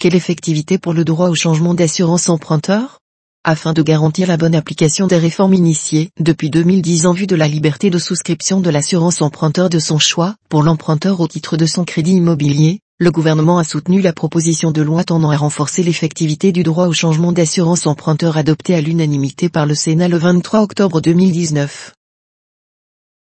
Quelle effectivité pour le droit au changement d'assurance emprunteur? Afin de garantir la bonne application des réformes initiées depuis 2010 en vue de la liberté de souscription de l'assurance emprunteur de son choix pour l'emprunteur au titre de son crédit immobilier, le gouvernement a soutenu la proposition de loi tendant à renforcer l'effectivité du droit au changement d'assurance emprunteur adoptée à l'unanimité par le Sénat le 23 octobre 2019.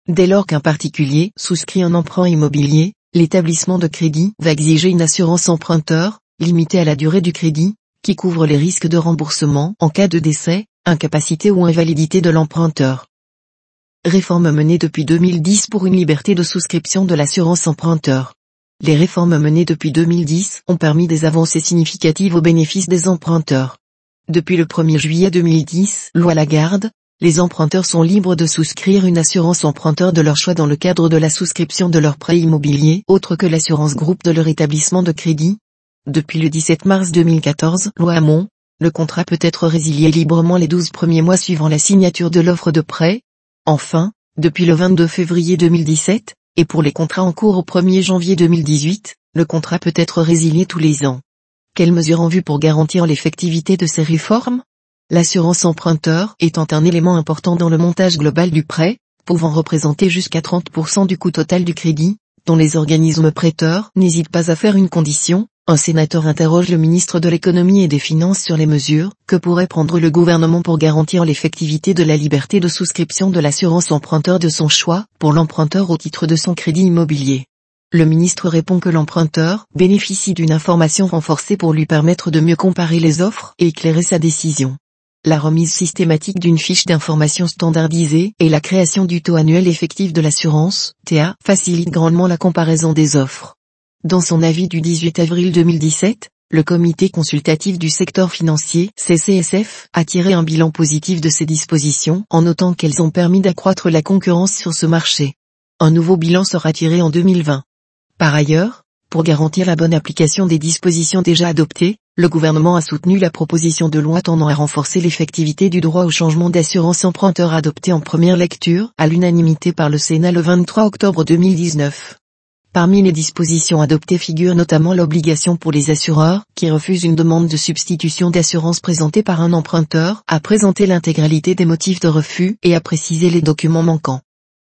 Dès lors qu'un particulier souscrit un emprunt immobilier, l'établissement de crédit va exiger une assurance emprunteur, limitée à la durée du crédit, qui couvre les risques de remboursement en cas de décès, incapacité ou invalidité de l'emprunteur. Réforme menée depuis 2010 pour une liberté de souscription de l'assurance emprunteur. Les réformes menées depuis 2010 ont permis des avancées significatives au bénéfice des emprunteurs. Depuis le 1er juillet 2010, loi Lagarde, les emprunteurs sont libres de souscrire une assurance emprunteur de leur choix dans le cadre de la souscription de leur prêt immobilier autre que l'assurance groupe de leur établissement de crédit, depuis le 17 mars 2014, loi Hamon, le contrat peut être résilié librement les 12 premiers mois suivant la signature de l'offre de prêt. Enfin, depuis le 22 février 2017, et pour les contrats en cours au 1er janvier 2018, le contrat peut être résilié tous les ans. Quelles mesures en vue pour garantir l'effectivité de ces réformes? L'assurance emprunteur étant un élément important dans le montage global du prêt, pouvant représenter jusqu'à 30% du coût total du crédit, dont les organismes prêteurs n'hésitent pas à faire une condition, un sénateur interroge le ministre de l'économie et des finances sur les mesures que pourrait prendre le gouvernement pour garantir l'effectivité de la liberté de souscription de l'assurance emprunteur de son choix pour l'emprunteur au titre de son crédit immobilier. Le ministre répond que l'emprunteur bénéficie d'une information renforcée pour lui permettre de mieux comparer les offres et éclairer sa décision. La remise systématique d'une fiche d'information standardisée et la création du taux annuel effectif de l'assurance, TA, facilite grandement la comparaison des offres. Dans son avis du 18 avril 2017, le comité consultatif du secteur financier, CCSF, a tiré un bilan positif de ces dispositions en notant qu'elles ont permis d'accroître la concurrence sur ce marché. Un nouveau bilan sera tiré en 2020. Par ailleurs, pour garantir la bonne application des dispositions déjà adoptées, le gouvernement a soutenu la proposition de loi tendant à renforcer l'effectivité du droit au changement d'assurance emprunteur adopté en première lecture à l'unanimité par le Sénat le 23 octobre 2019. Parmi les dispositions adoptées figure notamment l'obligation pour les assureurs qui refusent une demande de substitution d'assurance présentée par un emprunteur à présenter l'intégralité des motifs de refus et à préciser les documents manquants.